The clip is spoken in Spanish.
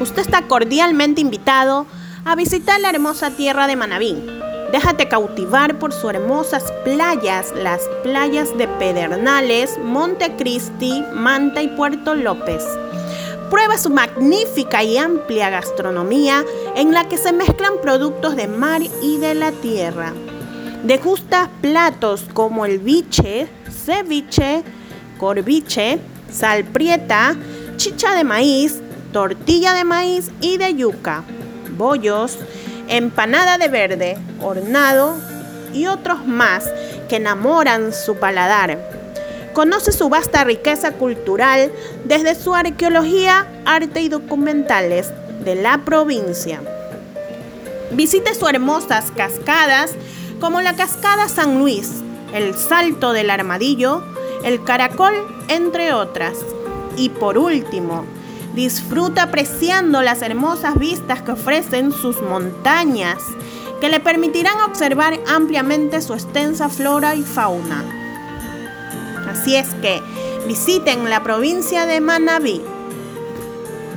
Usted está cordialmente invitado a visitar la hermosa tierra de Manabí. Déjate cautivar por sus hermosas playas, las playas de Pedernales, Montecristi, Manta y Puerto López. Prueba su magnífica y amplia gastronomía en la que se mezclan productos de mar y de la tierra. Degusta platos como el biche, ceviche, corviche, salprieta, chicha de maíz, tortilla de maíz y de yuca, bollos, empanada de verde, hornado y otros más que enamoran su paladar. Conoce su vasta riqueza cultural desde su arqueología, arte y documentales de la provincia. Visite sus hermosas cascadas como la Cascada San Luis, el Salto del Armadillo, el Caracol, entre otras. Y por último, disfruta apreciando las hermosas vistas que ofrecen sus montañas, que le permitirán observar ampliamente su extensa flora y fauna. Así es que visiten la provincia de Manabí